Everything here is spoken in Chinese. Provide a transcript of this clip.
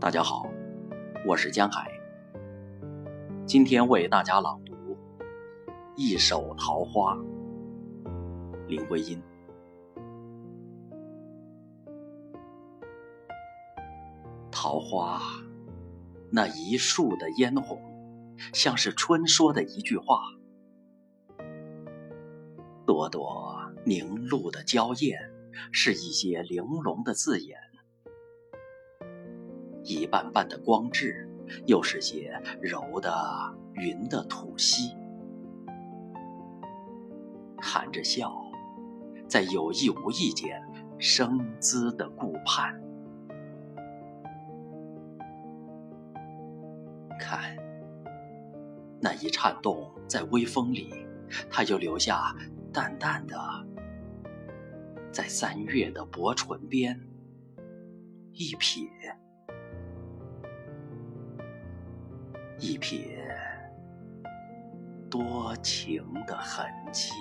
大家好，我是江海。今天为大家朗读一首《桃花》，林徽因。桃花，那一树的嫣红，像是春说的一句话；朵朵凝露的娇艳，是一些玲珑的字眼。一瓣瓣的光质，又是些柔的云的吐息，含着笑，在有意无意间生姿的顾盼。看，那一颤动在微风里，它就留下淡淡的，在三月的薄唇边一撇。一撇多情的痕迹。